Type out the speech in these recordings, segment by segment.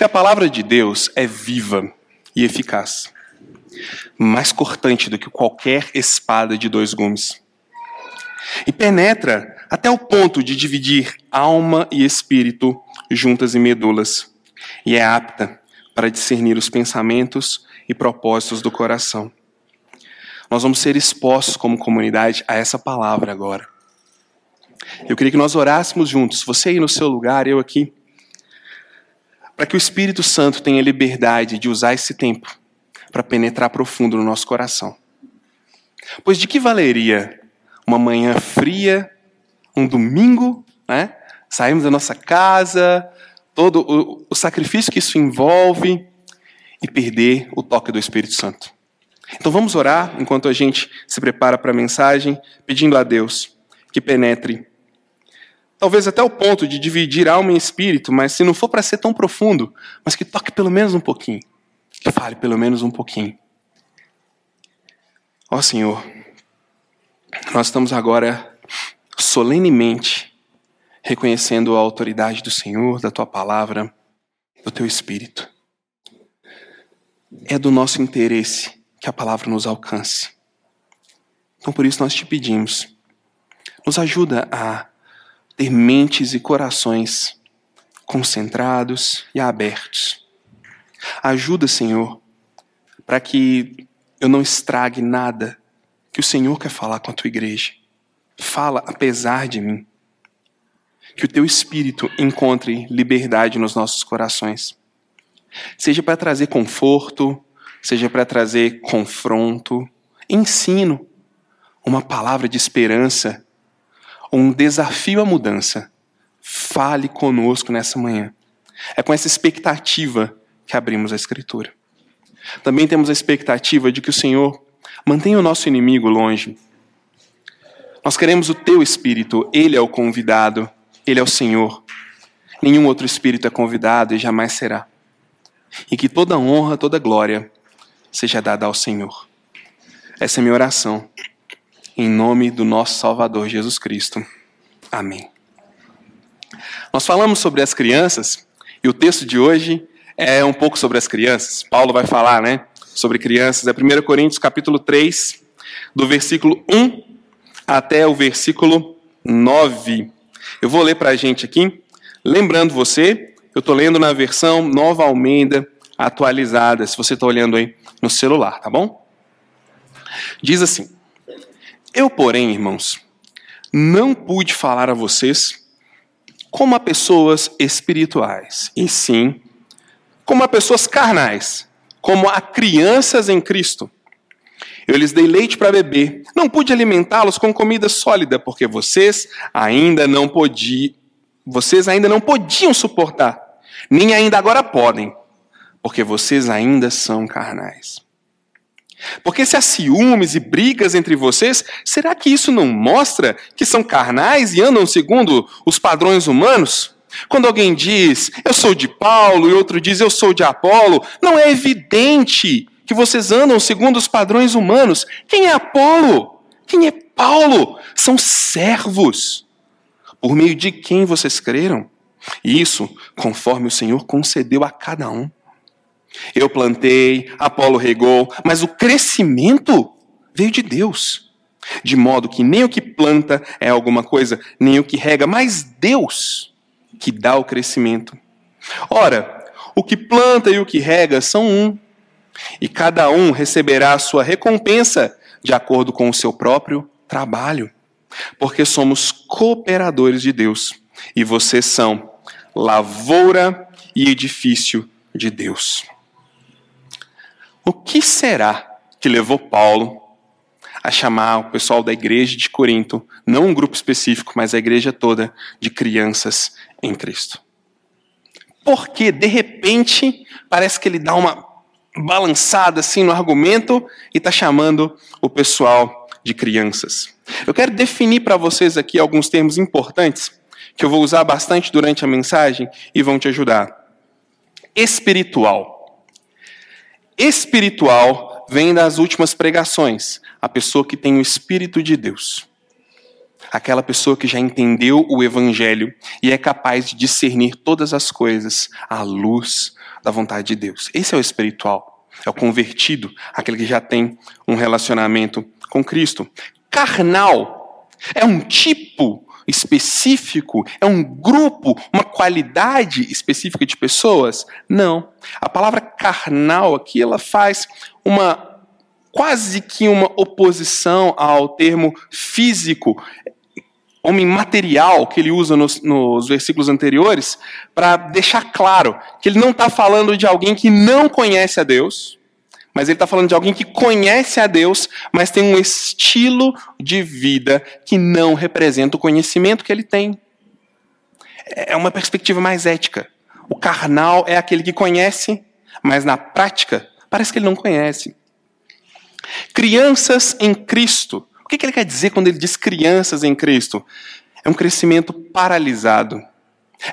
Porque a palavra de Deus é viva e eficaz, mais cortante do que qualquer espada de dois gumes. E penetra até o ponto de dividir alma e espírito juntas e medulas, e é apta para discernir os pensamentos e propósitos do coração. Nós vamos ser expostos como comunidade a essa palavra agora. Eu queria que nós orássemos juntos, você aí no seu lugar, eu aqui, para que o Espírito Santo tenha liberdade de usar esse tempo para penetrar profundo no nosso coração. Pois de que valeria uma manhã fria, um domingo, né? Saímos da nossa casa, todo o, o sacrifício que isso envolve e perder o toque do Espírito Santo. Então vamos orar enquanto a gente se prepara para a mensagem, pedindo a Deus que penetre talvez até o ponto de dividir alma e espírito, mas se não for para ser tão profundo, mas que toque pelo menos um pouquinho, que fale pelo menos um pouquinho. Ó Senhor, nós estamos agora solenemente reconhecendo a autoridade do Senhor, da tua palavra, do teu espírito. É do nosso interesse que a palavra nos alcance. Então por isso nós te pedimos, nos ajuda a ter mentes e corações concentrados e abertos. Ajuda, Senhor, para que eu não estrague nada que o Senhor quer falar com a tua igreja. Fala apesar de mim. Que o teu espírito encontre liberdade nos nossos corações. Seja para trazer conforto, seja para trazer confronto, ensino, uma palavra de esperança um desafio à mudança. Fale conosco nessa manhã. É com essa expectativa que abrimos a Escritura. Também temos a expectativa de que o Senhor mantenha o nosso inimigo longe. Nós queremos o teu espírito, ele é o convidado, ele é o Senhor. Nenhum outro espírito é convidado e jamais será. E que toda honra, toda glória seja dada ao Senhor. Essa é minha oração. Em nome do nosso Salvador Jesus Cristo. Amém. Nós falamos sobre as crianças e o texto de hoje é um pouco sobre as crianças. Paulo vai falar, né, sobre crianças. É 1 Coríntios capítulo 3, do versículo 1 até o versículo 9. Eu vou ler para a gente aqui. Lembrando você, eu estou lendo na versão Nova Almeida atualizada, se você está olhando aí no celular, tá bom? Diz assim: eu, porém, irmãos, não pude falar a vocês como a pessoas espirituais, e sim como a pessoas carnais, como a crianças em Cristo. Eu lhes dei leite para beber, não pude alimentá-los com comida sólida, porque vocês ainda não podiam, vocês ainda não podiam suportar, nem ainda agora podem, porque vocês ainda são carnais. Porque se há ciúmes e brigas entre vocês, será que isso não mostra que são carnais e andam segundo os padrões humanos? Quando alguém diz, eu sou de Paulo, e outro diz, eu sou de Apolo, não é evidente que vocês andam segundo os padrões humanos. Quem é Apolo? Quem é Paulo? São servos, por meio de quem vocês creram. Isso conforme o Senhor concedeu a cada um. Eu plantei, Apolo regou, mas o crescimento veio de Deus. De modo que nem o que planta é alguma coisa, nem o que rega, mas Deus que dá o crescimento. Ora, o que planta e o que rega são um, e cada um receberá a sua recompensa de acordo com o seu próprio trabalho, porque somos cooperadores de Deus, e vocês são lavoura e edifício de Deus. O que será que levou Paulo a chamar o pessoal da igreja de Corinto, não um grupo específico, mas a igreja toda, de crianças em Cristo? Porque, de repente, parece que ele dá uma balançada assim no argumento e está chamando o pessoal de crianças. Eu quero definir para vocês aqui alguns termos importantes que eu vou usar bastante durante a mensagem e vão te ajudar. Espiritual espiritual vem das últimas pregações, a pessoa que tem o Espírito de Deus. Aquela pessoa que já entendeu o Evangelho e é capaz de discernir todas as coisas à luz da vontade de Deus. Esse é o espiritual. É o convertido, aquele que já tem um relacionamento com Cristo. Carnal é um tipo específico? É um grupo, uma qualidade específica de pessoas? Não. A palavra carnal aqui ela faz uma quase que uma oposição ao termo físico, homem material que ele usa nos, nos versículos anteriores, para deixar claro que ele não está falando de alguém que não conhece a Deus, mas ele está falando de alguém que conhece a Deus, mas tem um estilo de vida que não representa o conhecimento que ele tem. É uma perspectiva mais ética. O carnal é aquele que conhece, mas na prática parece que ele não conhece. Crianças em Cristo. O que ele quer dizer quando ele diz crianças em Cristo? É um crescimento paralisado.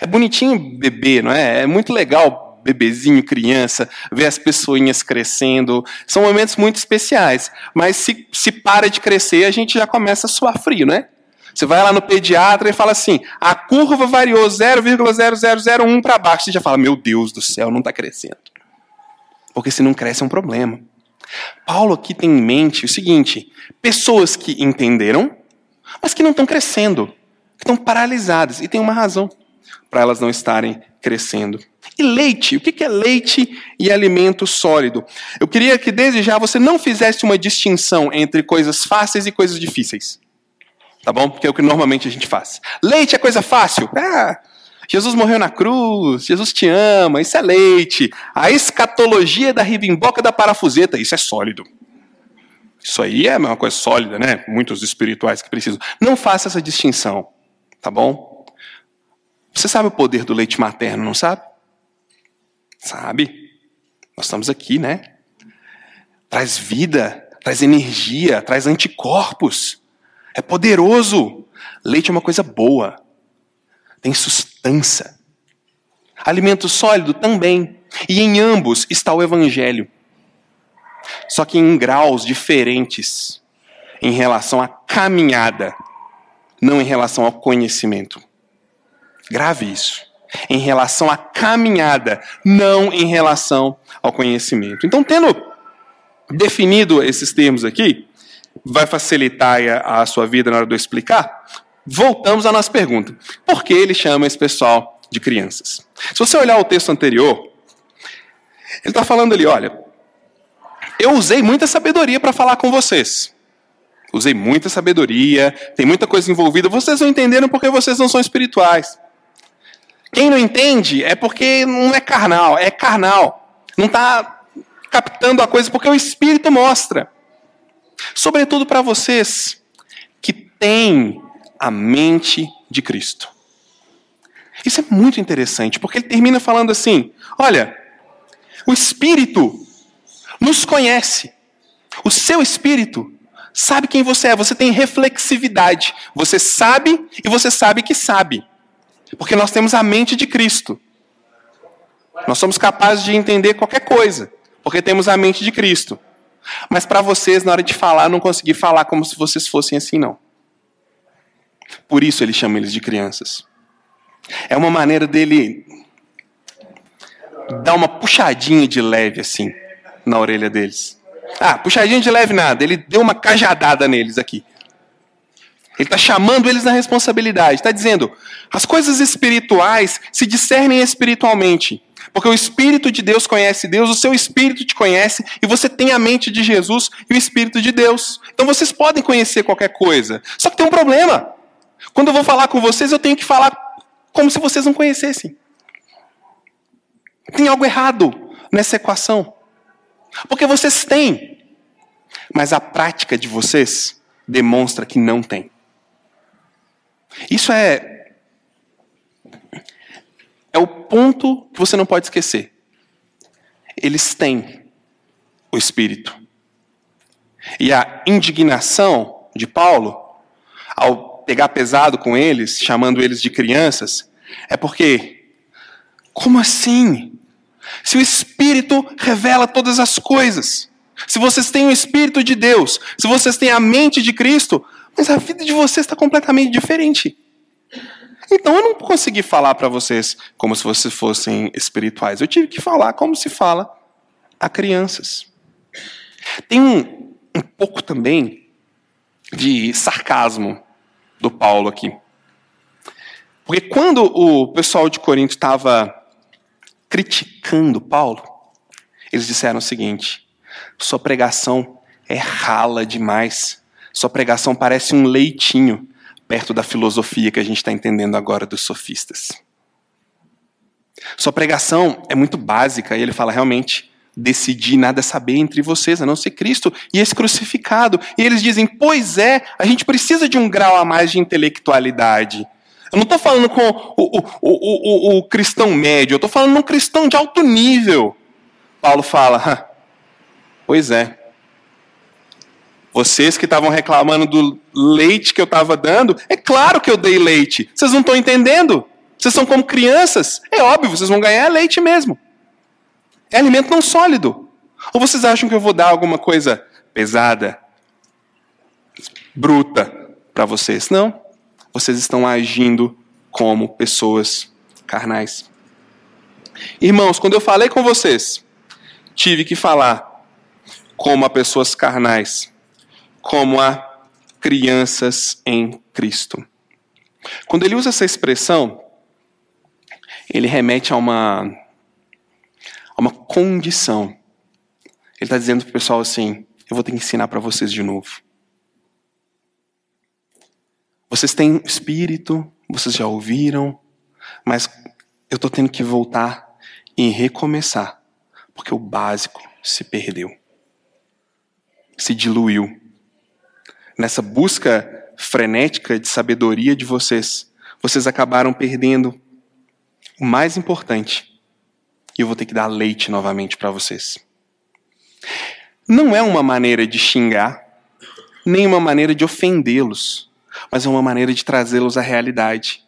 É bonitinho bebê, não é? É muito legal bebezinho, criança, ver as pessoinhas crescendo. São momentos muito especiais. Mas se, se para de crescer, a gente já começa a suar frio, né? Você vai lá no pediatra e fala assim: a curva variou 0,0001 para baixo. Você já fala: meu Deus do céu, não está crescendo. Porque se não cresce é um problema. Paulo aqui tem em mente o seguinte: pessoas que entenderam, mas que não estão crescendo, que estão paralisadas. E tem uma razão para elas não estarem crescendo. E leite? O que é leite e alimento sólido? Eu queria que desde já você não fizesse uma distinção entre coisas fáceis e coisas difíceis. Tá bom? Porque é o que normalmente a gente faz. Leite é coisa fácil? Ah, Jesus morreu na cruz, Jesus te ama, isso é leite. A escatologia da ribimboca da parafuseta, isso é sólido. Isso aí é uma coisa sólida, né? Muitos espirituais que precisam. Não faça essa distinção, tá bom? Você sabe o poder do leite materno, não sabe? Sabe? Nós estamos aqui, né? Traz vida, traz energia, traz anticorpos. É poderoso. Leite é uma coisa boa. Tem sustância. Alimento sólido também. E em ambos está o evangelho. Só que em graus diferentes em relação à caminhada, não em relação ao conhecimento. Grave isso em relação à caminhada, não em relação ao conhecimento. Então, tendo definido esses termos aqui, vai facilitar a, sua vida na hora de eu explicar. Voltamos à nossa pergunta: por que ele chama esse pessoal de crianças? Se você olhar o texto anterior, ele está falando ali: olha, eu usei muita sabedoria para falar com vocês. Usei muita sabedoria, tem muita coisa envolvida. Vocês não entenderam porque vocês não são espirituais. Quem não entende é porque não é carnal, é carnal. Não está captando a coisa porque o Espírito mostra. Sobretudo para vocês que têm a mente de Cristo. Isso é muito interessante, porque ele termina falando assim: olha, o Espírito nos conhece. O seu Espírito sabe quem você é, você tem reflexividade. Você sabe e você sabe que sabe. Porque nós temos a mente de Cristo. Nós somos capazes de entender qualquer coisa, porque temos a mente de Cristo. Mas para vocês, na hora de falar, não consegui falar como se vocês fossem assim, não. Por isso ele chama eles de crianças. É uma maneira dele dar uma puxadinha de leve, assim, na orelha deles. Ah, puxadinha de leve nada. Ele deu uma cajadada neles aqui. Ele está chamando eles na responsabilidade. Está dizendo: as coisas espirituais se discernem espiritualmente. Porque o Espírito de Deus conhece Deus, o seu Espírito te conhece, e você tem a mente de Jesus e o Espírito de Deus. Então vocês podem conhecer qualquer coisa. Só que tem um problema. Quando eu vou falar com vocês, eu tenho que falar como se vocês não conhecessem. Tem algo errado nessa equação. Porque vocês têm, mas a prática de vocês demonstra que não tem. Isso é é o ponto que você não pode esquecer. Eles têm o espírito. E a indignação de Paulo ao pegar pesado com eles, chamando eles de crianças, é porque como assim? Se o espírito revela todas as coisas, se vocês têm o espírito de Deus, se vocês têm a mente de Cristo, mas a vida de vocês está completamente diferente. Então eu não consegui falar para vocês como se vocês fossem espirituais. Eu tive que falar como se fala a crianças. Tem um, um pouco também de sarcasmo do Paulo aqui. Porque quando o pessoal de Corinto estava criticando Paulo, eles disseram o seguinte: sua pregação é rala demais. Sua pregação parece um leitinho perto da filosofia que a gente está entendendo agora dos sofistas. Sua pregação é muito básica e ele fala realmente decidi nada saber entre vocês, a não ser Cristo e esse crucificado. E eles dizem: Pois é, a gente precisa de um grau a mais de intelectualidade. Eu não estou falando com o, o, o, o, cristão médio, eu estou falando um cristão de alto nível. Paulo fala: Pois é. Vocês que estavam reclamando do leite que eu estava dando, é claro que eu dei leite. Vocês não estão entendendo? Vocês são como crianças. É óbvio, vocês vão ganhar leite mesmo. É alimento não sólido. Ou vocês acham que eu vou dar alguma coisa pesada, bruta para vocês? Não. Vocês estão agindo como pessoas carnais. Irmãos, quando eu falei com vocês, tive que falar como a pessoas carnais, como a crianças em Cristo. Quando ele usa essa expressão, ele remete a uma a uma condição. Ele está dizendo para o pessoal assim: eu vou ter que ensinar para vocês de novo. Vocês têm espírito, vocês já ouviram, mas eu estou tendo que voltar e recomeçar, porque o básico se perdeu, se diluiu. Nessa busca frenética de sabedoria de vocês, vocês acabaram perdendo o mais importante, e eu vou ter que dar leite novamente para vocês. Não é uma maneira de xingar, nem uma maneira de ofendê-los, mas é uma maneira de trazê-los à realidade.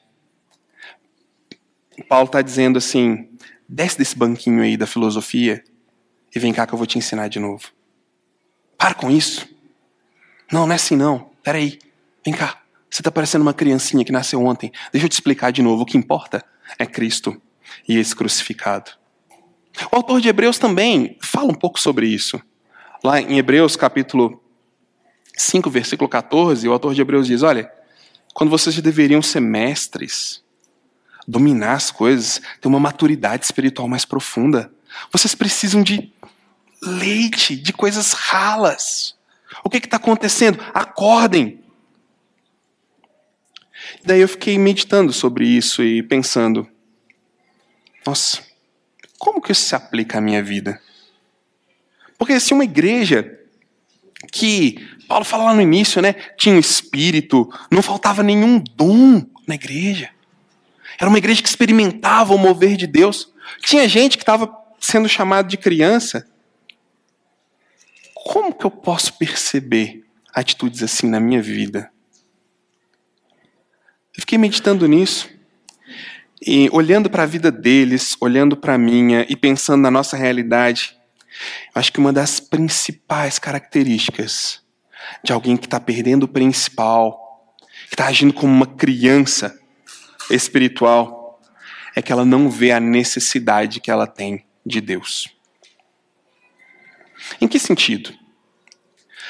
Paulo está dizendo assim: desce desse banquinho aí da filosofia e vem cá que eu vou te ensinar de novo. Para com isso. Não, não é assim não. Peraí, vem cá. Você está parecendo uma criancinha que nasceu ontem. Deixa eu te explicar de novo. O que importa é Cristo e esse crucificado. O autor de Hebreus também fala um pouco sobre isso. Lá em Hebreus, capítulo 5, versículo 14, o autor de Hebreus diz: Olha, quando vocês deveriam ser mestres, dominar as coisas, ter uma maturidade espiritual mais profunda, vocês precisam de leite, de coisas ralas. O que está acontecendo? Acordem. Daí eu fiquei meditando sobre isso e pensando: nossa, como que isso se aplica à minha vida? Porque se uma igreja que Paulo fala lá no início, né, tinha espírito, não faltava nenhum dom na igreja. Era uma igreja que experimentava o mover de Deus. Tinha gente que estava sendo chamado de criança. Como que eu posso perceber atitudes assim na minha vida? Eu fiquei meditando nisso. E olhando para a vida deles, olhando para a minha e pensando na nossa realidade, acho que uma das principais características de alguém que está perdendo o principal, que está agindo como uma criança espiritual, é que ela não vê a necessidade que ela tem de Deus. Em que sentido?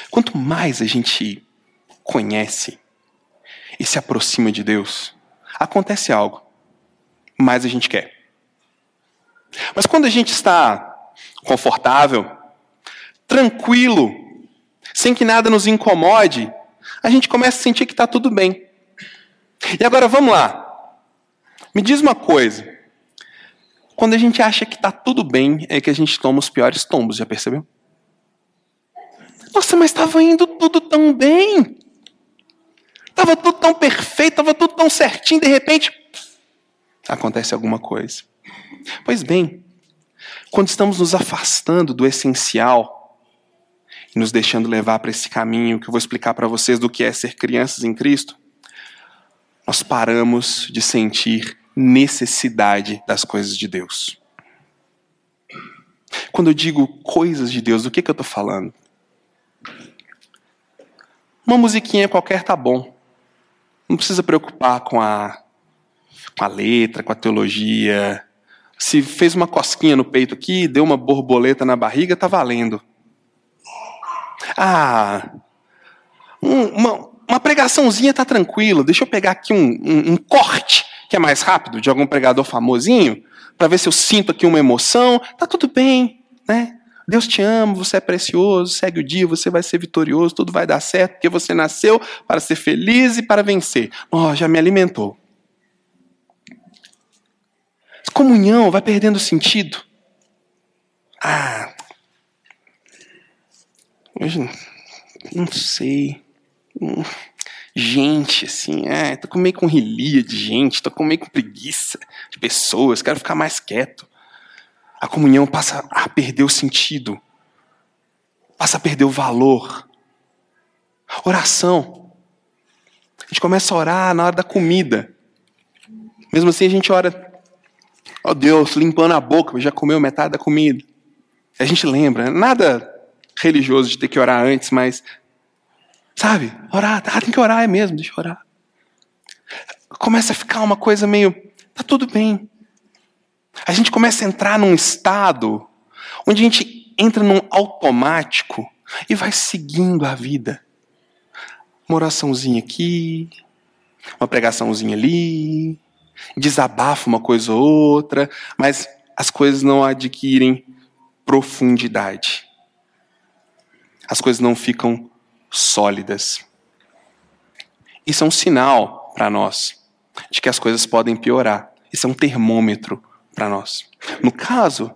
Quanto mais a gente conhece e se aproxima de Deus, acontece algo mais a gente quer. Mas quando a gente está confortável, tranquilo, sem que nada nos incomode, a gente começa a sentir que está tudo bem. E agora vamos lá. Me diz uma coisa. Quando a gente acha que está tudo bem, é que a gente toma os piores tombos, já percebeu? Nossa, mas estava indo tudo tão bem. Estava tudo tão perfeito, estava tudo tão certinho, de repente, acontece alguma coisa. Pois bem, quando estamos nos afastando do essencial e nos deixando levar para esse caminho que eu vou explicar para vocês do que é ser crianças em Cristo, nós paramos de sentir necessidade das coisas de Deus. Quando eu digo coisas de Deus, do que, que eu estou falando? Uma musiquinha qualquer tá bom. Não precisa preocupar com a com a letra, com a teologia. Se fez uma cosquinha no peito aqui, deu uma borboleta na barriga, tá valendo. Ah, um, uma, uma pregaçãozinha tá tranquilo. Deixa eu pegar aqui um, um, um corte que é mais rápido de algum pregador famosinho para ver se eu sinto aqui uma emoção. Tá tudo bem, né? Deus te ama, você é precioso, segue o dia, você vai ser vitorioso, tudo vai dar certo, porque você nasceu para ser feliz e para vencer. Oh, já me alimentou. Comunhão vai perdendo sentido. Ah, hoje não sei. Gente, assim, é, tô meio com rilia de gente, tô meio com preguiça de pessoas, quero ficar mais quieto a comunhão passa a perder o sentido, passa a perder o valor. Oração. A gente começa a orar na hora da comida. Mesmo assim, a gente ora, ó oh Deus, limpando a boca, já comeu metade da comida. A gente lembra, nada religioso de ter que orar antes, mas, sabe, orar, ah, tem que orar, é mesmo, deixa eu orar. Começa a ficar uma coisa meio, tá tudo bem, a gente começa a entrar num estado onde a gente entra num automático e vai seguindo a vida. Uma oraçãozinha aqui, uma pregaçãozinha ali, desabafa uma coisa ou outra, mas as coisas não adquirem profundidade. As coisas não ficam sólidas. Isso é um sinal para nós de que as coisas podem piorar. Isso é um termômetro para nós. No caso,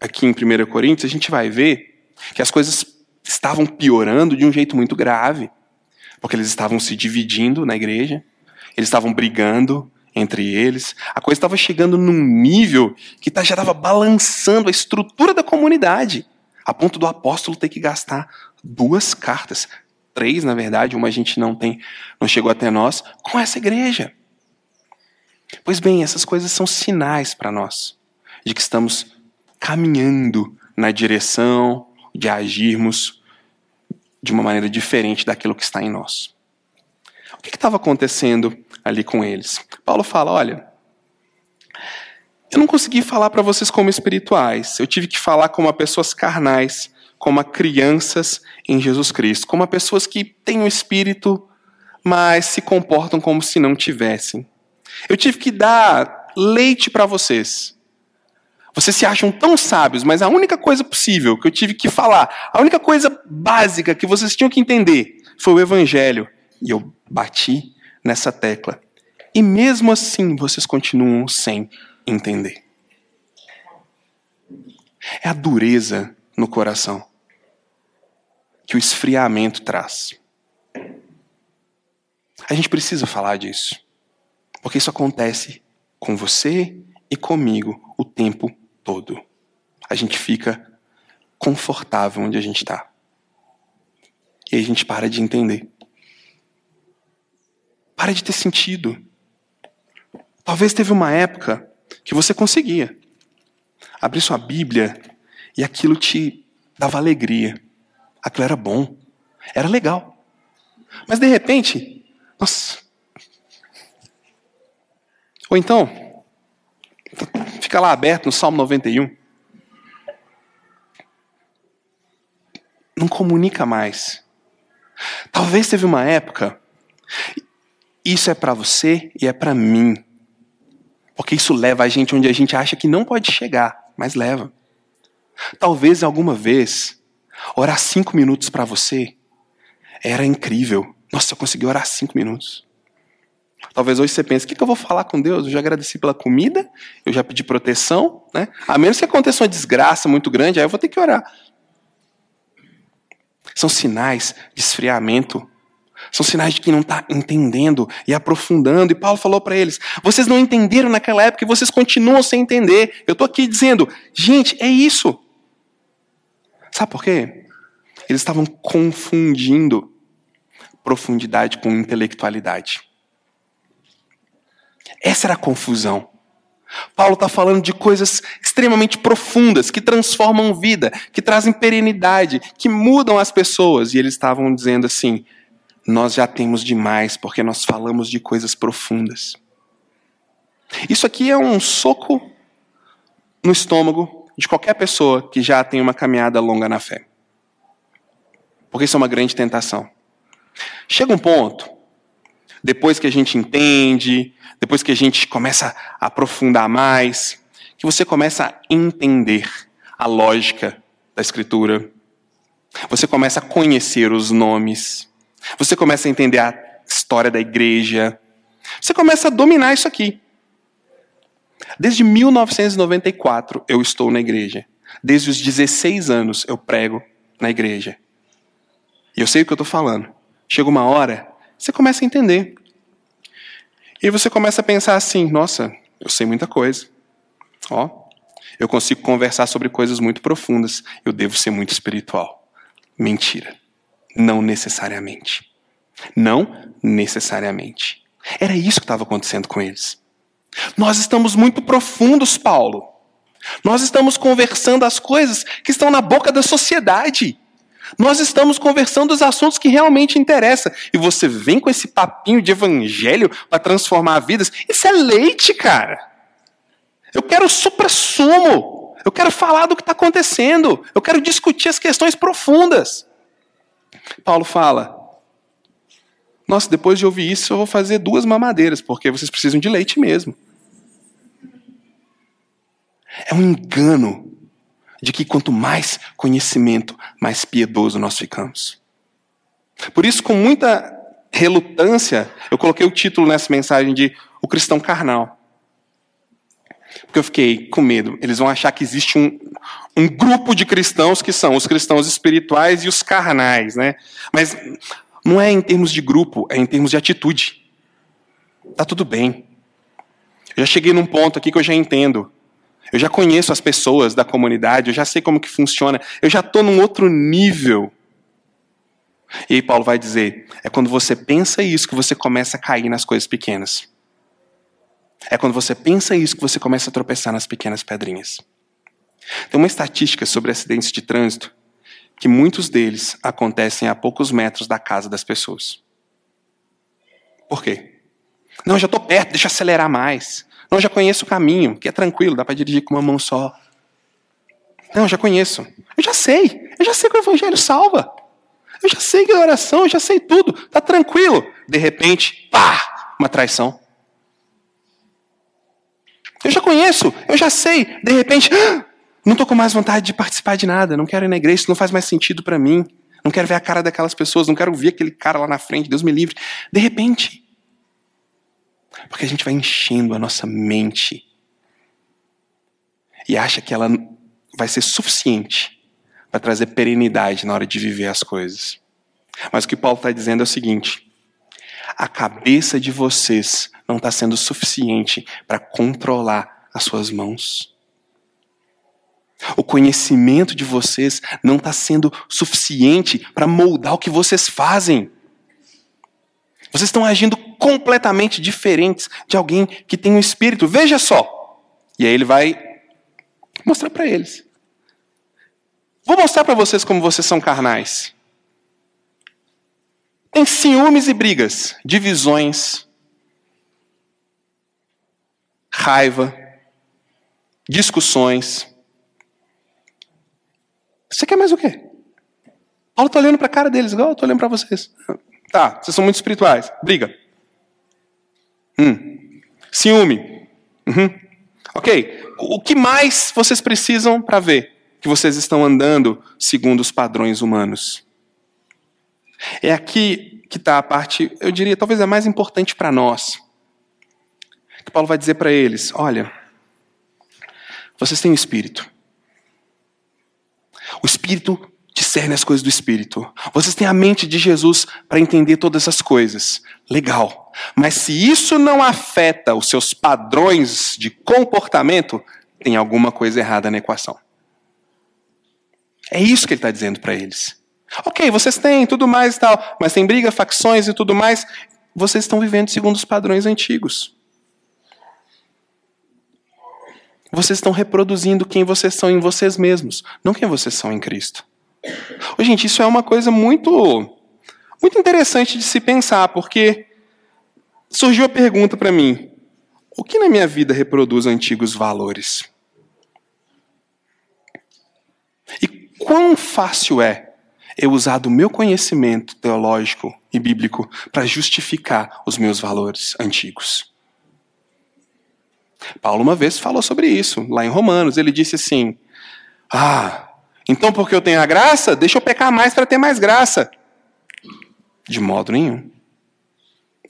aqui em 1 Coríntios, a gente vai ver que as coisas estavam piorando de um jeito muito grave, porque eles estavam se dividindo na igreja, eles estavam brigando entre eles, a coisa estava chegando num nível que tá, já estava balançando a estrutura da comunidade, a ponto do apóstolo ter que gastar duas cartas, três na verdade, uma a gente não tem, não chegou até nós, com essa igreja. Pois bem, essas coisas são sinais para nós de que estamos caminhando na direção de agirmos de uma maneira diferente daquilo que está em nós. O que estava acontecendo ali com eles? Paulo fala: olha, eu não consegui falar para vocês como espirituais, eu tive que falar como a pessoas carnais, como a crianças em Jesus Cristo, como a pessoas que têm o um espírito, mas se comportam como se não tivessem. Eu tive que dar leite para vocês. Vocês se acham tão sábios, mas a única coisa possível que eu tive que falar, a única coisa básica que vocês tinham que entender foi o Evangelho. E eu bati nessa tecla. E mesmo assim vocês continuam sem entender. É a dureza no coração que o esfriamento traz. A gente precisa falar disso. Porque isso acontece com você e comigo o tempo todo. A gente fica confortável onde a gente está. E a gente para de entender. Para de ter sentido. Talvez teve uma época que você conseguia abrir sua Bíblia e aquilo te dava alegria. Aquilo era bom. Era legal. Mas de repente, nossa, ou então, fica lá aberto no Salmo 91. Não comunica mais. Talvez teve uma época, isso é para você e é para mim. Porque isso leva a gente onde a gente acha que não pode chegar, mas leva. Talvez alguma vez, orar cinco minutos para você era incrível. Nossa, eu consegui orar cinco minutos. Talvez hoje você pense: o que, eu vou falar com Deus? Eu já agradeci pela comida, eu já pedi proteção, né? A menos que aconteça uma desgraça muito grande, aí eu vou ter que orar. São sinais de esfriamento. São sinais de que não está entendendo e aprofundando. E Paulo falou para eles: vocês não entenderam naquela época e vocês continuam sem entender. Eu estou aqui dizendo, gente, é isso. Sabe por quê? Eles estavam confundindo profundidade com intelectualidade. Essa era a confusão. Paulo está falando de coisas extremamente profundas, que transformam vida, que trazem perenidade, que mudam as pessoas. E eles estavam dizendo assim: nós já temos demais, porque nós falamos de coisas profundas. Isso aqui é um soco no estômago de qualquer pessoa que já tem uma caminhada longa na fé. Porque isso é uma grande tentação. Chega um ponto, depois que a gente entende, depois que a gente começa a aprofundar mais, que você começa a entender a lógica da Escritura. Você começa a conhecer os nomes. Você começa a entender a história da igreja. Você começa a dominar isso aqui. Desde 1994 eu estou na igreja. Desde os 16 anos eu prego na igreja. E eu sei o que eu estou falando. Chega uma hora, você começa a entender. E você começa a pensar assim: nossa, eu sei muita coisa. Ó, eu consigo conversar sobre coisas muito profundas. Eu devo ser muito espiritual. Mentira. Não necessariamente. Não necessariamente. Era isso que estava acontecendo com eles. Nós estamos muito profundos, Paulo. Nós estamos conversando as coisas que estão na boca da sociedade. Nós estamos conversando os assuntos que realmente interessam. E você vem com esse papinho de evangelho para transformar vidas. Isso é leite, cara. Eu quero supra-sumo. Eu quero falar do que está acontecendo. Eu quero discutir as questões profundas. Paulo fala: Nossa, depois de ouvir isso, eu vou fazer duas mamadeiras, porque vocês precisam de leite mesmo. É um engano de que quanto mais conhecimento, mais piedoso nós ficamos. Por isso, com muita relutância, eu coloquei o título nessa mensagem de O Cristão Carnal. Porque eu fiquei com medo. Eles vão achar que existe um, um grupo de cristãos que são os cristãos espirituais e os carnais, né? Mas não é em termos de grupo, é em termos de atitude. Tá tudo bem. Eu já cheguei num ponto aqui que eu já entendo. Eu já conheço as pessoas da comunidade, eu já sei como que funciona, eu já estou num outro nível. E aí Paulo vai dizer: é quando você pensa isso que você começa a cair nas coisas pequenas. É quando você pensa isso que você começa a tropeçar nas pequenas pedrinhas. Tem uma estatística sobre acidentes de trânsito que muitos deles acontecem a poucos metros da casa das pessoas. Por quê? Não, já estou perto, deixa eu acelerar mais. Não, já conheço o caminho, que é tranquilo, dá para dirigir com uma mão só. Não, já conheço. Eu já sei. Eu já sei que o evangelho salva. Eu já sei que é oração, eu já sei tudo. Tá tranquilo. De repente, pá, uma traição. Eu já conheço, eu já sei. De repente, ah, não estou com mais vontade de participar de nada. Não quero ir na igreja, isso não faz mais sentido para mim. Não quero ver a cara daquelas pessoas, não quero ver aquele cara lá na frente, Deus me livre. De repente, porque a gente vai enchendo a nossa mente e acha que ela vai ser suficiente para trazer perenidade na hora de viver as coisas. Mas o que Paulo está dizendo é o seguinte: a cabeça de vocês não está sendo suficiente para controlar as suas mãos. O conhecimento de vocês não está sendo suficiente para moldar o que vocês fazem. Vocês estão agindo completamente diferentes de alguém que tem um espírito. Veja só. E aí ele vai mostrar para eles. Vou mostrar para vocês como vocês são carnais. Tem ciúmes e brigas, divisões, raiva, discussões. Você quer mais o quê? Paulo está olhando para a cara deles, igual eu estou olhando para vocês. Tá, vocês são muito espirituais. Briga. Hum. Ciúme. Uhum. Ok. O que mais vocês precisam para ver que vocês estão andando segundo os padrões humanos? É aqui que está a parte, eu diria, talvez a mais importante para nós. Que Paulo vai dizer para eles: olha, vocês têm o um Espírito. O Espírito discerne as coisas do Espírito. Vocês têm a mente de Jesus para entender todas as coisas. Legal. Mas se isso não afeta os seus padrões de comportamento, tem alguma coisa errada na equação. É isso que ele está dizendo para eles. Ok, vocês têm tudo mais e tal, mas tem briga, facções e tudo mais. Vocês estão vivendo segundo os padrões antigos. Vocês estão reproduzindo quem vocês são em vocês mesmos, não quem vocês são em Cristo. Gente, isso é uma coisa muito, muito interessante de se pensar, porque surgiu a pergunta para mim: o que na minha vida reproduz antigos valores? E quão fácil é eu usar do meu conhecimento teológico e bíblico para justificar os meus valores antigos? Paulo uma vez falou sobre isso, lá em Romanos. Ele disse assim: Ah, então porque eu tenho a graça, deixa eu pecar mais para ter mais graça. De modo nenhum.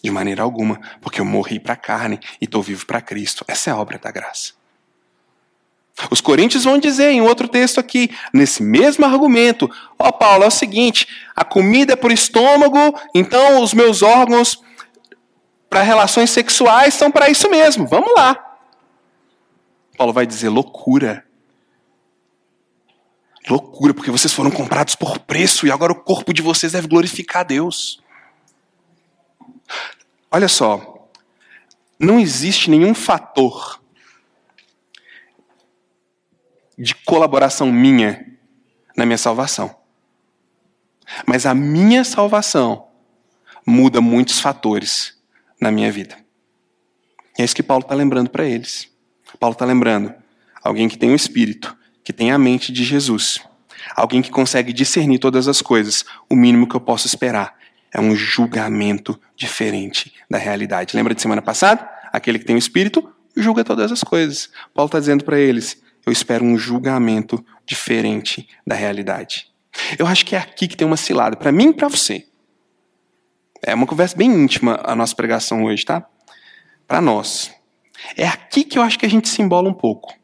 De maneira alguma, porque eu morri para a carne e estou vivo para Cristo. Essa é a obra da graça. Os coríntios vão dizer em outro texto aqui, nesse mesmo argumento: Ó oh, Paulo, é o seguinte, a comida é por estômago, então os meus órgãos para relações sexuais são para isso mesmo. Vamos lá. Paulo vai dizer loucura. Loucura, porque vocês foram comprados por preço e agora o corpo de vocês deve glorificar a Deus. Olha só, não existe nenhum fator de colaboração minha na minha salvação. Mas a minha salvação muda muitos fatores na minha vida. E é isso que Paulo está lembrando para eles. Paulo está lembrando. Alguém que tem o um espírito, que tem a mente de Jesus. Alguém que consegue discernir todas as coisas. O mínimo que eu posso esperar é um julgamento diferente da realidade. Lembra de semana passada? Aquele que tem o espírito julga todas as coisas. Paulo está dizendo para eles: eu espero um julgamento diferente da realidade. Eu acho que é aqui que tem uma cilada, para mim e para você. É uma conversa bem íntima a nossa pregação hoje, tá? Para nós. É aqui que eu acho que a gente se embola um pouco.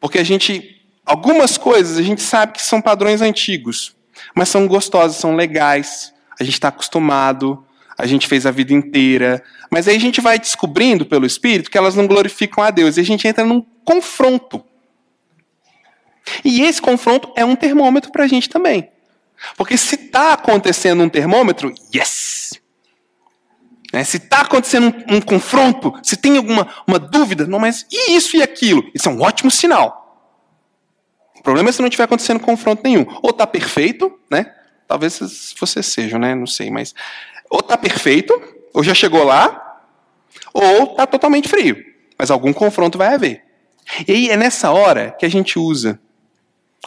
Porque a gente. Algumas coisas a gente sabe que são padrões antigos, mas são gostosas, são legais, a gente está acostumado, a gente fez a vida inteira. Mas aí a gente vai descobrindo pelo Espírito que elas não glorificam a Deus. E a gente entra num confronto. E esse confronto é um termômetro para a gente também. Porque se está acontecendo um termômetro, yes! Né? Se está acontecendo um, um, confronto, se tem alguma uma dúvida, não, mas e isso e aquilo? Isso é um ótimo sinal. O problema é se não estiver acontecendo confronto nenhum. Ou está perfeito, né? Talvez você seja, né? Não sei, mas. Ou está perfeito, ou já chegou lá, ou está totalmente frio. Mas algum confronto vai haver. E aí é nessa hora que a gente usa,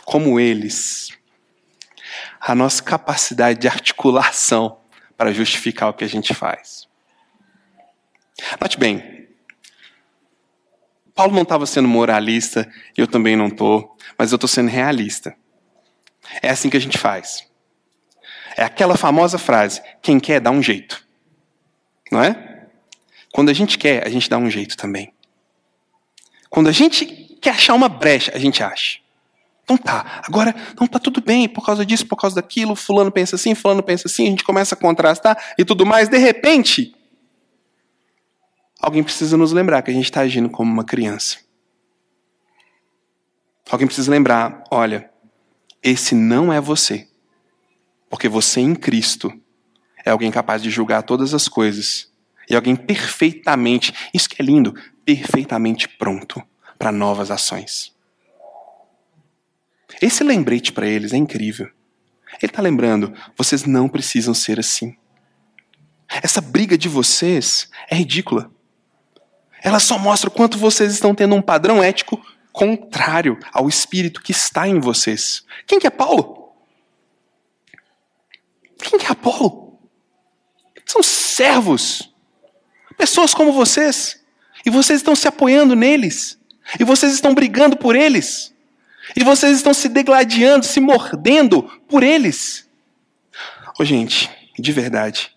como eles, a nossa capacidade de articulação para justificar o que a gente faz. Note bem, Paulo não estava sendo moralista, eu também não estou, mas eu estou sendo realista. É assim que a gente faz. É aquela famosa frase: quem quer dá um jeito. Não é? Quando a gente quer, a gente dá um jeito também. Quando a gente quer achar uma brecha, a gente acha. Então tá, agora não tá tudo bem por causa disso, por causa daquilo, fulano pensa assim, fulano pensa assim, a gente começa a contrastar e tudo mais, de repente, alguém precisa nos lembrar que a gente está agindo como uma criança. Alguém precisa lembrar: olha, esse não é você. Porque você em Cristo é alguém capaz de julgar todas as coisas. E alguém perfeitamente, isso que é lindo, perfeitamente pronto para novas ações. Esse lembrete para eles é incrível. Ele está lembrando: vocês não precisam ser assim. Essa briga de vocês é ridícula. Ela só mostra o quanto vocês estão tendo um padrão ético contrário ao espírito que está em vocês. Quem que é Paulo? Quem que é Apolo? São servos. Pessoas como vocês. E vocês estão se apoiando neles. E vocês estão brigando por eles. E vocês estão se degladiando, se mordendo por eles. Ô, gente, de verdade.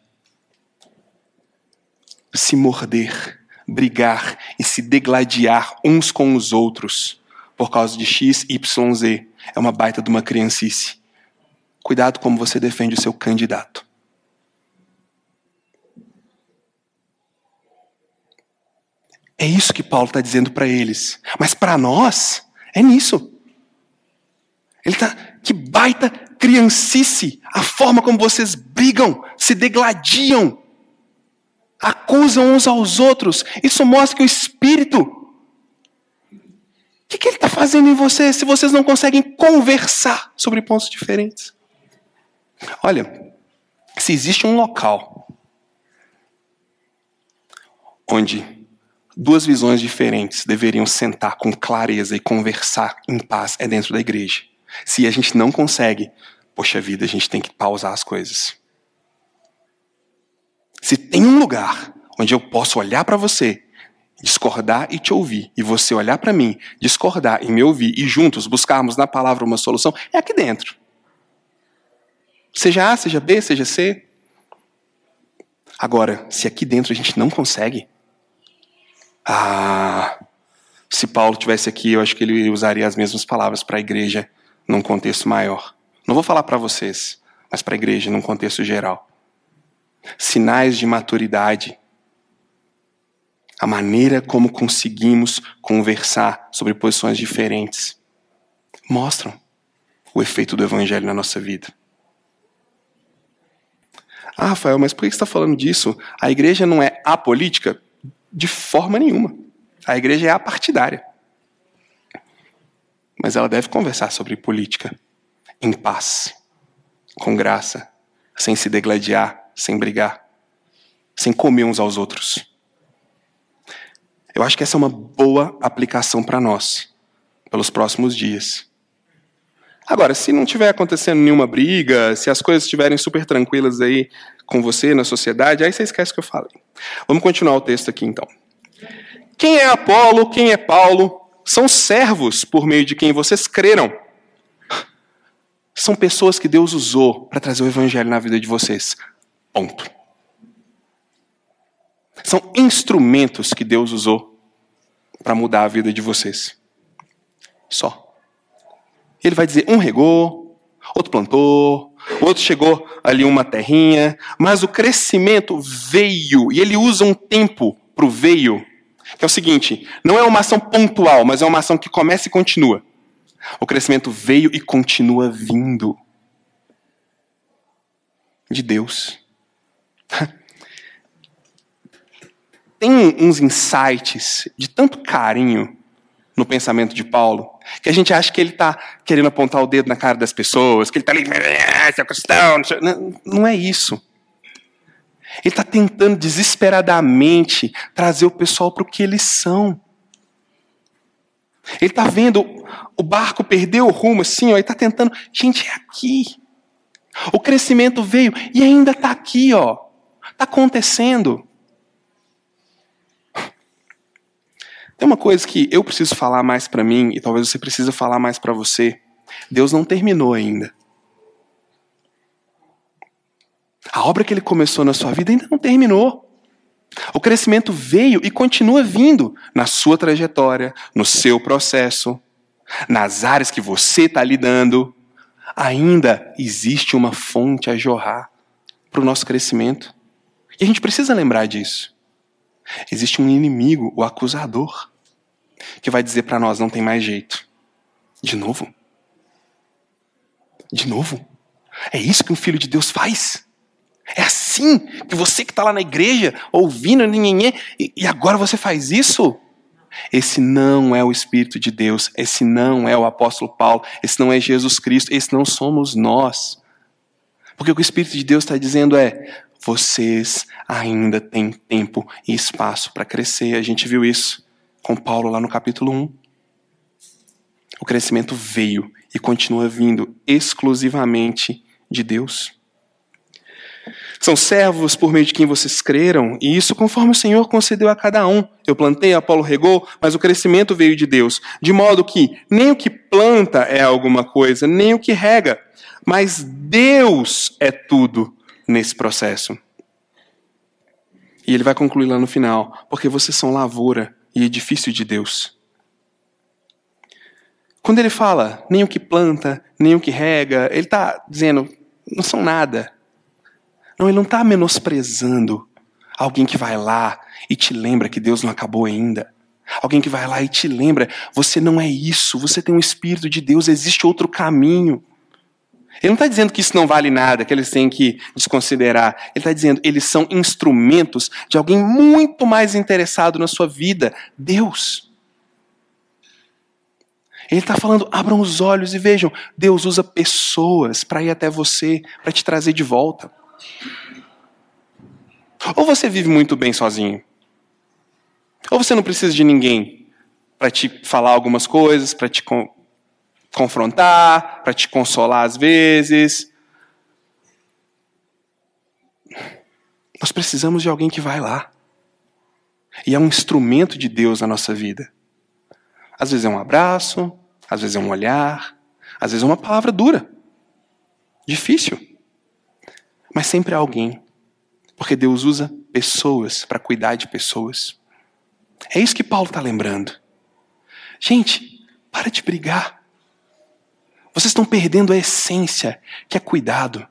Se morder brigar e se degladiar uns com os outros por causa de X, Y, Z. É uma baita de uma criancice. Cuidado como você defende o seu candidato. É isso que Paulo está dizendo para eles. Mas para nós, é nisso. Ele está. Que baita criancice! A forma como vocês brigam, se degladiam acusam uns aos outros. Isso mostra que o Espírito. O que, que ele está fazendo em vocês se vocês não conseguem conversar sobre pontos diferentes? Olha, se existe um local onde duas visões diferentes deveriam sentar com clareza e conversar em paz é dentro da igreja. Se a gente não consegue, poxa vida, a gente tem que pausar as coisas. Se tem um lugar onde eu posso olhar para você, discordar e te ouvir, e você olhar para mim, discordar e me ouvir, e juntos buscarmos na palavra uma solução, é aqui dentro. Seja A, seja B, seja C. Agora, se aqui dentro a gente não consegue, ah, se Paulo tivesse aqui, eu acho que ele usaria as mesmas palavras para a igreja num contexto maior. Não vou falar para vocês, mas para a igreja num contexto geral. Sinais de maturidade. A maneira como conseguimos conversar sobre posições diferentes mostram o efeito do evangelho na nossa vida. Ah, Rafael, mas por que você está falando disso? A igreja não é apolítica? De forma nenhuma. A igreja é apartidária. Mas ela deve conversar sobre política em paz, com graça, sem se degladiar, sem brigar, sem comer uns aos outros. Eu acho que essa é uma boa aplicação para nós, pelos próximos dias. Agora, se não tiver acontecendo nenhuma briga, se as coisas estiverem super tranquilas aí com você na sociedade, aí você esquece o que eu falei. Vamos continuar o texto aqui então. Quem é Apolo? Quem é Paulo? São servos por meio de quem vocês creram. São pessoas que Deus usou para trazer o evangelho na vida de vocês. Ponto. São instrumentos que Deus usou para mudar a vida de vocês. Só. Ele vai dizer: um regou, outro plantou, outro chegou ali uma terrinha, mas o crescimento veio, e ele usa um tempo para o veio, que é o seguinte: não é uma ação pontual, mas é uma ação que começa e continua. O crescimento veio e continua vindo de Deus. Tem uns insights de tanto carinho no pensamento de Paulo, que a gente acha que ele está querendo apontar o dedo na cara das pessoas, que ele está ali, essa é questão. Não, não é isso. Ele está tentando desesperadamente trazer o pessoal para o que eles são. Ele está vendo o barco perder o rumo assim, ó, ele está tentando, gente, é aqui. O crescimento veio e ainda está aqui, ó. Acontecendo. Tem uma coisa que eu preciso falar mais para mim e talvez você precisa falar mais para você. Deus não terminou ainda. A obra que ele começou na sua vida ainda não terminou. O crescimento veio e continua vindo na sua trajetória, no seu processo, nas áreas que você está lidando. Ainda existe uma fonte a jorrar para o nosso crescimento. E a gente precisa lembrar disso. Existe um inimigo, o acusador que vai dizer para nós: não tem mais jeito. De novo? De novo? É isso que um filho de Deus faz? É assim que você que está lá na igreja, ouvindo, ninguém, e agora você faz isso? Esse não é o Espírito de Deus, esse não é o apóstolo Paulo, esse não é Jesus Cristo, esse não somos nós. Porque o que o Espírito de Deus está dizendo é: vocês ainda têm tempo e espaço para crescer. A gente viu isso com Paulo lá no capítulo 1. O crescimento veio e continua vindo exclusivamente de Deus. São servos por meio de quem vocês creram, e isso conforme o Senhor concedeu a cada um. Eu plantei, Apolo regou, mas o crescimento veio de Deus. De modo que nem o que planta é alguma coisa, nem o que rega, mas Deus é tudo nesse processo. E ele vai concluir lá no final: porque vocês são lavoura e edifício de Deus. Quando ele fala nem o que planta, nem o que rega, ele está dizendo não são nada. Não, ele não está menosprezando alguém que vai lá e te lembra que Deus não acabou ainda. Alguém que vai lá e te lembra, você não é isso, você tem um Espírito de Deus, existe outro caminho. Ele não está dizendo que isso não vale nada, que eles têm que desconsiderar. Ele está dizendo eles são instrumentos de alguém muito mais interessado na sua vida, Deus. Ele está falando, abram os olhos e vejam, Deus usa pessoas para ir até você, para te trazer de volta. Ou você vive muito bem sozinho? Ou você não precisa de ninguém para te falar algumas coisas, para te confrontar, para te consolar às vezes. Nós precisamos de alguém que vai lá. E é um instrumento de Deus na nossa vida. Às vezes é um abraço, às vezes é um olhar, às vezes é uma palavra dura. Difícil. Mas sempre há alguém. Porque Deus usa pessoas para cuidar de pessoas. É isso que Paulo está lembrando. Gente, para de brigar. Vocês estão perdendo a essência, que é cuidado.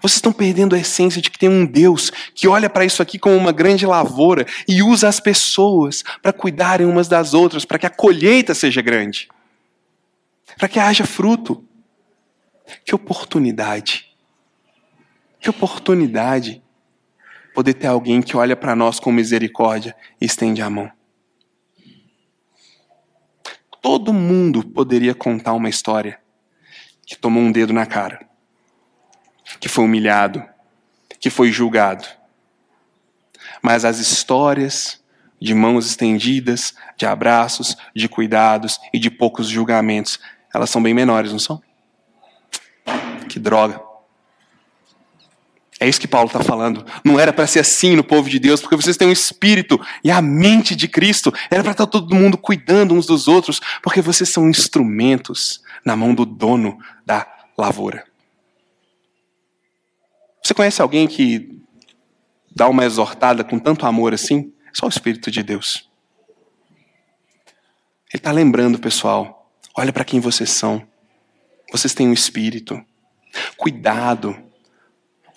Vocês estão perdendo a essência de que tem um Deus que olha para isso aqui como uma grande lavoura e usa as pessoas para cuidarem umas das outras, para que a colheita seja grande, para que haja fruto. Que oportunidade! Que oportunidade poder ter alguém que olha para nós com misericórdia e estende a mão. Todo mundo poderia contar uma história que tomou um dedo na cara que foi humilhado, que foi julgado. Mas as histórias de mãos estendidas, de abraços, de cuidados e de poucos julgamentos, elas são bem menores, não são? Que droga. É isso que Paulo está falando. Não era para ser assim no povo de Deus, porque vocês têm o um espírito e a mente de Cristo. Era para estar tá todo mundo cuidando uns dos outros, porque vocês são instrumentos na mão do dono da lavoura. Você conhece alguém que dá uma exortada com tanto amor assim? Só o Espírito de Deus. Ele está lembrando, pessoal, olha para quem vocês são. Vocês têm um Espírito. Cuidado.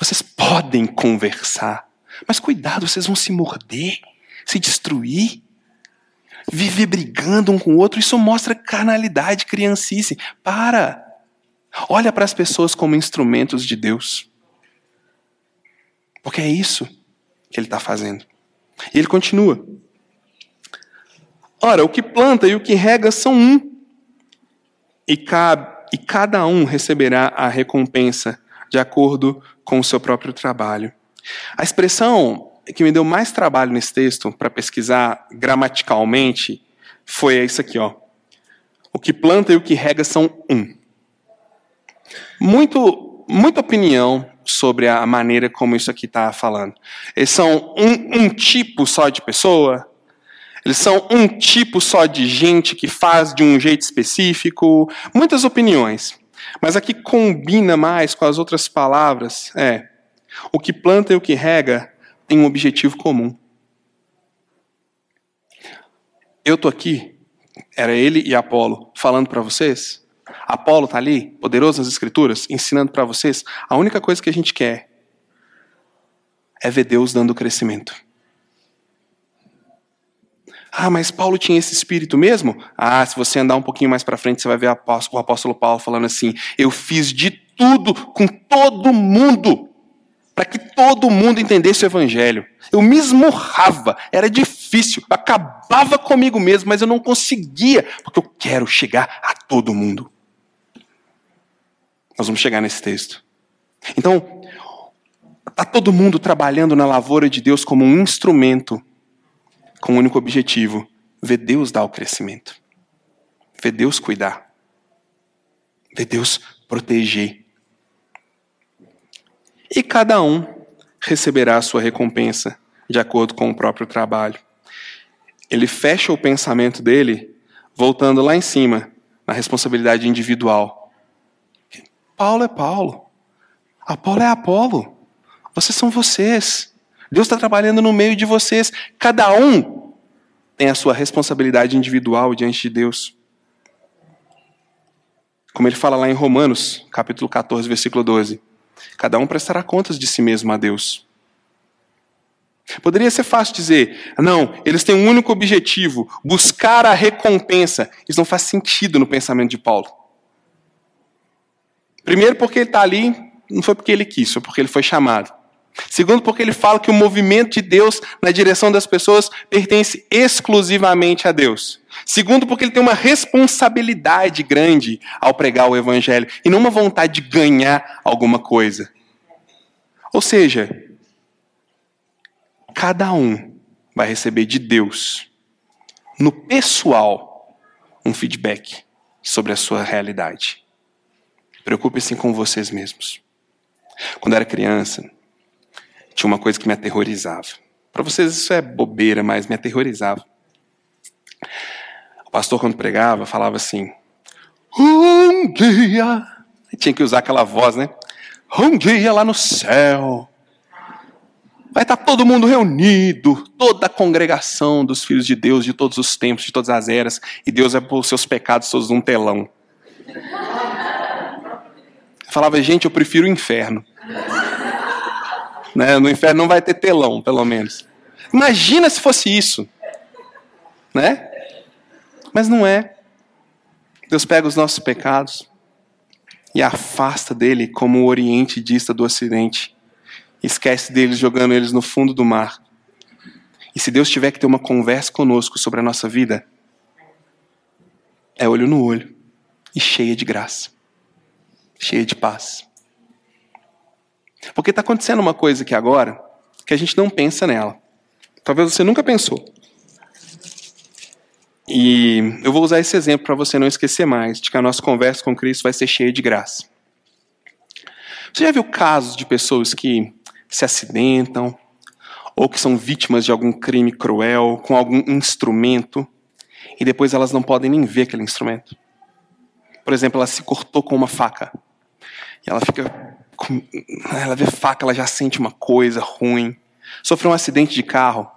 Vocês podem conversar, mas cuidado, vocês vão se morder, se destruir. Viver brigando um com o outro, isso mostra carnalidade, criancice. Para! Olha para as pessoas como instrumentos de Deus. Porque é isso que ele está fazendo. E ele continua. Ora, o que planta e o que rega são um, e, cada um receberá a recompensa de acordo com o seu próprio trabalho. A expressão que me deu mais trabalho nesse texto para pesquisar gramaticalmente foi isso aqui, ó. O que planta e o que rega são um. Muito, muita opinião sobre a maneira como isso aqui está falando. Eles são um, um tipo só de pessoa, eles são um tipo só de gente que faz de um jeito específico, muitas opiniões. Mas aqui combina mais com as outras palavras, é, o que planta e o que rega tem um objetivo comum. Eu tô aqui, era ele e Apolo, falando para vocês Apolo está ali, poderoso nas Escrituras, ensinando para vocês. A única coisa que a gente quer é ver Deus dando crescimento. Ah, mas Paulo tinha esse espírito mesmo? Ah, se você andar um pouquinho mais para frente, você vai ver o apóstolo Paulo falando assim: Eu fiz de tudo com todo mundo para que todo mundo entendesse o evangelho. Eu me esmurrava, era difícil, acabava comigo mesmo, mas eu não conseguia, porque eu quero chegar a todo mundo. Nós vamos chegar nesse texto. Então, está todo mundo trabalhando na lavoura de Deus como um instrumento com o um único objetivo: ver Deus dar o crescimento, ver Deus cuidar, ver Deus proteger. E cada um receberá a sua recompensa de acordo com o próprio trabalho. Ele fecha o pensamento dele voltando lá em cima, na responsabilidade individual Paulo é Paulo. Apolo é Apolo. Vocês são vocês. Deus está trabalhando no meio de vocês. Cada um tem a sua responsabilidade individual diante de Deus. Como ele fala lá em Romanos, capítulo 14, versículo 12. Cada um prestará contas de si mesmo a Deus. Poderia ser fácil dizer, não, eles têm um único objetivo, buscar a recompensa. Isso não faz sentido no pensamento de Paulo. Primeiro, porque ele está ali, não foi porque ele quis, foi porque ele foi chamado. Segundo, porque ele fala que o movimento de Deus na direção das pessoas pertence exclusivamente a Deus. Segundo, porque ele tem uma responsabilidade grande ao pregar o Evangelho e não uma vontade de ganhar alguma coisa. Ou seja, cada um vai receber de Deus no pessoal, um feedback sobre a sua realidade. Preocupe-se com vocês mesmos. Quando era criança, tinha uma coisa que me aterrorizava. Para vocês isso é bobeira, mas me aterrorizava. O pastor, quando pregava, falava assim: Um dia. Tinha que usar aquela voz, né? Um dia lá no céu. Vai estar todo mundo reunido, toda a congregação dos filhos de Deus, de todos os tempos, de todas as eras, e Deus vai pôr os seus pecados todos num telão. falava, gente, eu prefiro o inferno. Né? No inferno não vai ter telão, pelo menos. Imagina se fosse isso. Né? Mas não é. Deus pega os nossos pecados e afasta dele como o Oriente dista do Ocidente. Esquece deles jogando eles no fundo do mar. E se Deus tiver que ter uma conversa conosco sobre a nossa vida, é olho no olho e cheia de graça, cheia de paz. Porque está acontecendo uma coisa aqui agora que a gente não pensa nela. Talvez você nunca pensou. E eu vou usar esse exemplo para você não esquecer mais de que a nossa conversa com Cristo vai ser cheia de graça. Você já viu casos de pessoas que se acidentam ou que são vítimas de algum crime cruel com algum instrumento e depois elas não podem nem ver aquele instrumento? Por exemplo, ela se cortou com uma faca e ela fica ela vê faca, ela já sente uma coisa ruim. Sofreu um acidente de carro.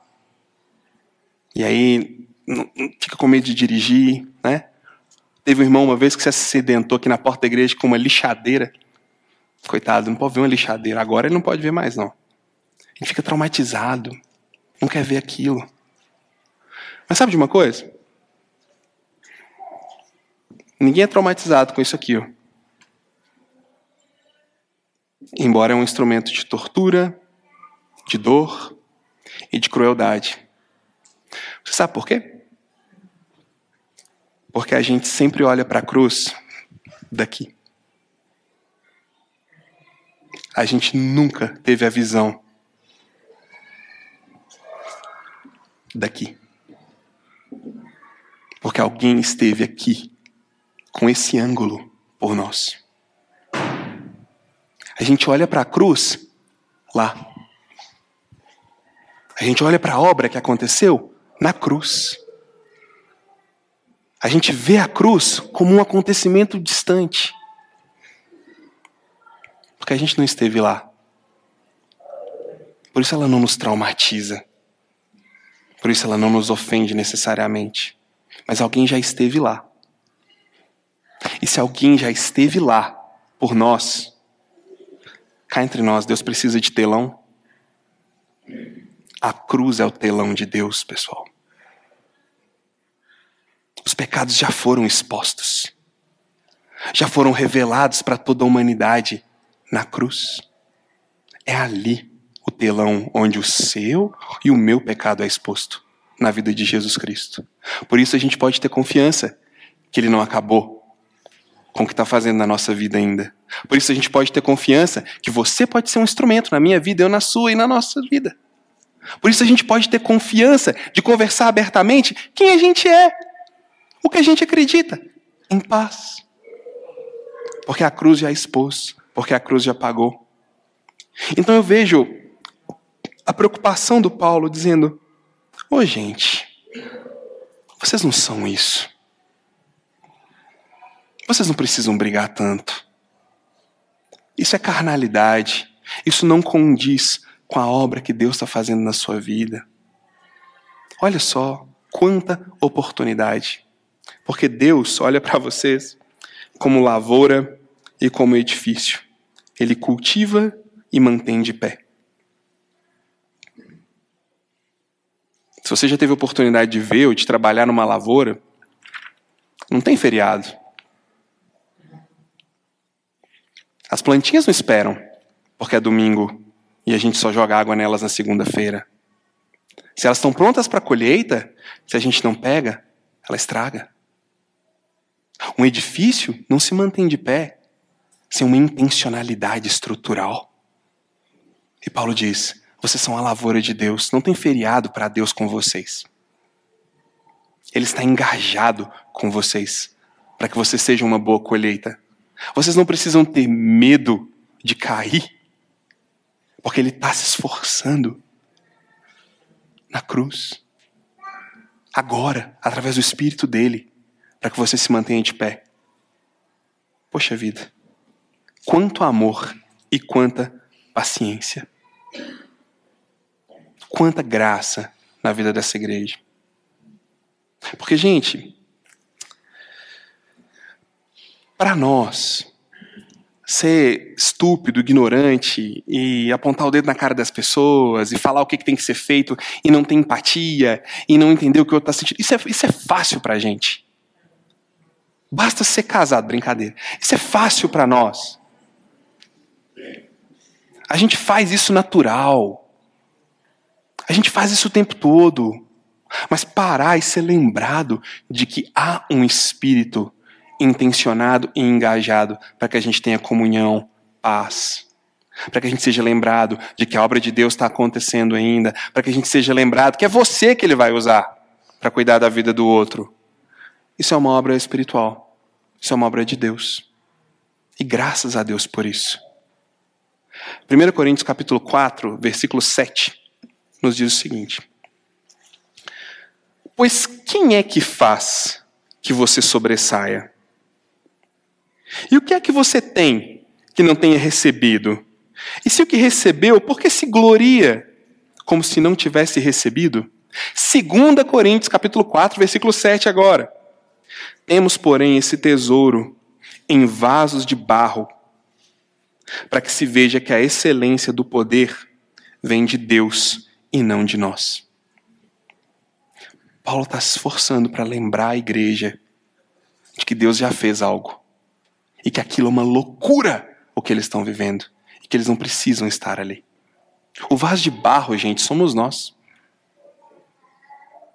E aí fica com medo de dirigir, né? Teve um irmão uma vez que se acidentou aqui na porta da igreja com uma lixadeira. Coitado, não pode ver uma lixadeira. Agora ele não pode ver mais, não. Ele fica traumatizado. Não quer ver aquilo. Mas sabe de uma coisa? Ninguém é traumatizado com isso aqui, ó embora é um instrumento de tortura, de dor e de crueldade. Você sabe por quê? Porque a gente sempre olha para a cruz daqui. A gente nunca teve a visão daqui. Porque alguém esteve aqui com esse ângulo por nós. A gente olha para a cruz lá. A gente olha para a obra que aconteceu na cruz. A gente vê a cruz como um acontecimento distante. Porque a gente não esteve lá. Por isso ela não nos traumatiza. Por isso ela não nos ofende necessariamente. Mas alguém já esteve lá. E se alguém já esteve lá por nós, Cá entre nós, Deus precisa de telão. A cruz é o telão de Deus, pessoal. Os pecados já foram expostos, já foram revelados para toda a humanidade na cruz. É ali o telão onde o seu e o meu pecado é exposto na vida de Jesus Cristo. Por isso a gente pode ter confiança que ele não acabou com o que está fazendo na nossa vida ainda. Por isso a gente pode ter confiança que você pode ser um instrumento na minha vida, eu na sua e na nossa vida. Por isso a gente pode ter confiança de conversar abertamente quem a gente é, o que a gente acredita, em paz. Porque a cruz já expôs, porque a cruz já pagou. Então eu vejo a preocupação do Paulo dizendo: Ô oh, gente, vocês não são isso. Vocês não precisam brigar tanto. Isso é carnalidade. Isso não condiz com a obra que Deus está fazendo na sua vida. Olha só quanta oportunidade. Porque Deus olha para vocês como lavoura e como edifício. Ele cultiva e mantém de pé. Se você já teve oportunidade de ver ou de trabalhar numa lavoura, não tem feriado. As plantinhas não esperam, porque é domingo e a gente só joga água nelas na segunda-feira. Se elas estão prontas para colheita, se a gente não pega, ela estraga. Um edifício não se mantém de pé sem uma intencionalidade estrutural. E Paulo diz: vocês são a lavoura de Deus, não tem feriado para Deus com vocês. Ele está engajado com vocês para que você seja uma boa colheita. Vocês não precisam ter medo de cair, porque Ele está se esforçando na cruz, agora, através do Espírito dele, para que você se mantenha de pé. Poxa vida, quanto amor e quanta paciência, quanta graça na vida dessa igreja. Porque, gente, para nós, ser estúpido, ignorante e apontar o dedo na cara das pessoas e falar o que, tem que ser feito e não ter empatia e não entender o que o outro está sentindo, isso é, isso é fácil para a gente. Basta ser casado, brincadeira. Isso é fácil para nós. A gente faz isso natural. A gente faz isso o tempo todo. Mas parar e ser lembrado de que há um espírito intencionado e engajado para que a gente tenha comunhão, paz. Para que a gente seja lembrado de que a obra de Deus está acontecendo ainda. Para que a gente seja lembrado que é você que Ele vai usar para cuidar da vida do outro. Isso é uma obra espiritual. Isso é uma obra de Deus. E graças a Deus por isso. 1 Coríntios capítulo 4, versículo 7, nos diz o seguinte: Pois quem é que faz que você sobressaia? E o que é que você tem que não tenha recebido? E se o que recebeu, por que se gloria como se não tivesse recebido? 2 Coríntios capítulo 4, versículo 7 agora. Temos, porém, esse tesouro em vasos de barro, para que se veja que a excelência do poder vem de Deus e não de nós. Paulo está se esforçando para lembrar a igreja de que Deus já fez algo e que aquilo é uma loucura o que eles estão vivendo e que eles não precisam estar ali. O vaso de barro, gente, somos nós.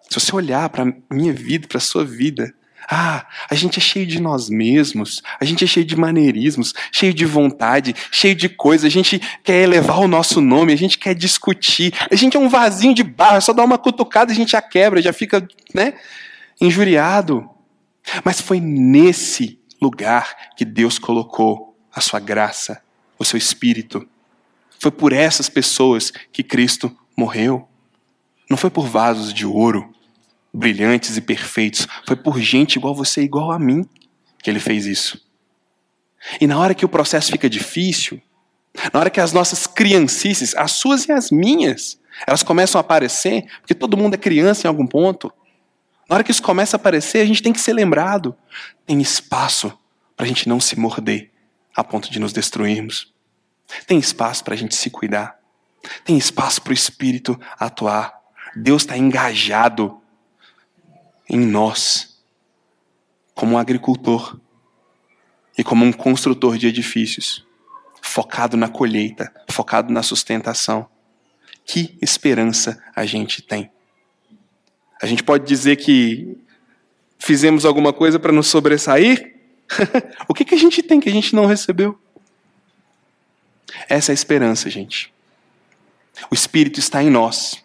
Se você olhar para minha vida, para sua vida, ah, a gente é cheio de nós mesmos, a gente é cheio de maneirismos, cheio de vontade, cheio de coisa, a gente quer elevar o nosso nome, a gente quer discutir, a gente é um vasinho de barro, é só dar uma cutucada a gente já quebra, já fica, né, injuriado. Mas foi nesse lugar que Deus colocou a sua graça, o seu espírito. Foi por essas pessoas que Cristo morreu. Não foi por vasos de ouro, brilhantes e perfeitos. Foi por gente igual você, igual a mim, que ele fez isso. E na hora que o processo fica difícil, na hora que as nossas criancices, as suas e as minhas, elas começam a aparecer, porque todo mundo é criança em algum ponto. Na hora que isso começa a aparecer, a gente tem que ser lembrado. Tem espaço para a gente não se morder a ponto de nos destruirmos. Tem espaço para a gente se cuidar. Tem espaço para o Espírito atuar. Deus está engajado em nós, como um agricultor e como um construtor de edifícios, focado na colheita, focado na sustentação. Que esperança a gente tem? A gente pode dizer que fizemos alguma coisa para nos sobressair? o que, que a gente tem que a gente não recebeu? Essa é a esperança, gente. O Espírito está em nós.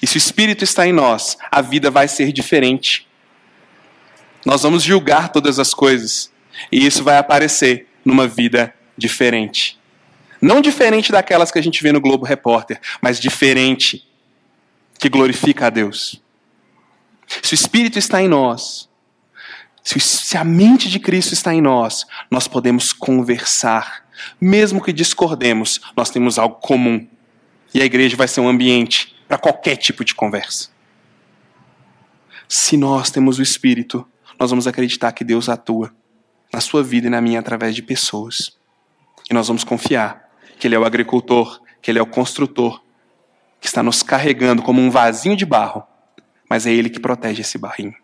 E se o Espírito está em nós, a vida vai ser diferente. Nós vamos julgar todas as coisas. E isso vai aparecer numa vida diferente. Não diferente daquelas que a gente vê no Globo Repórter, mas diferente que glorifica a Deus. Se o Espírito está em nós, se a mente de Cristo está em nós, nós podemos conversar. Mesmo que discordemos, nós temos algo comum. E a igreja vai ser um ambiente para qualquer tipo de conversa. Se nós temos o Espírito, nós vamos acreditar que Deus atua na sua vida e na minha através de pessoas. E nós vamos confiar que Ele é o agricultor, que Ele é o construtor, que está nos carregando como um vasinho de barro, mas é Ele que protege esse barrinho.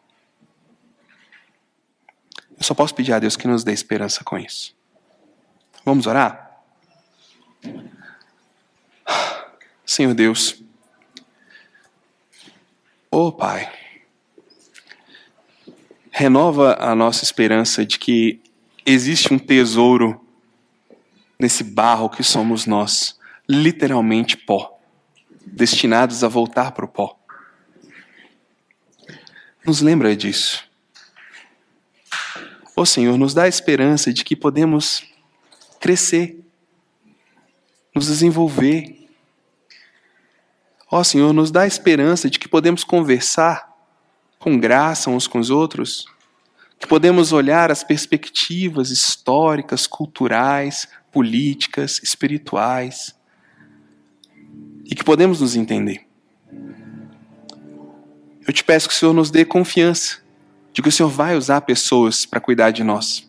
Eu só posso pedir a Deus que nos dê esperança com isso. Vamos orar? Senhor Deus, oh Pai, renova a nossa esperança de que existe um tesouro nesse barro que somos nós, literalmente pó destinados a voltar para o pó. nos lembra disso. Ó Senhor, nos dá a esperança de que podemos crescer, nos desenvolver. Ó Senhor, nos dá a esperança de que podemos conversar com graça uns com os outros, que podemos olhar as perspectivas históricas, culturais, políticas, espirituais, e que podemos nos entender. Eu te peço que o Senhor nos dê confiança de que o Senhor vai usar pessoas para cuidar de nós.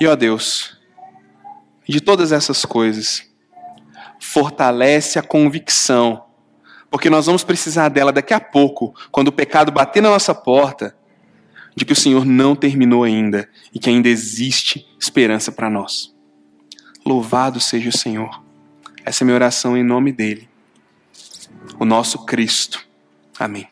E ó Deus, de todas essas coisas, fortalece a convicção, porque nós vamos precisar dela daqui a pouco, quando o pecado bater na nossa porta, de que o Senhor não terminou ainda e que ainda existe esperança para nós. Louvado seja o Senhor. Essa é minha oração em nome dele, o nosso Cristo. Amém.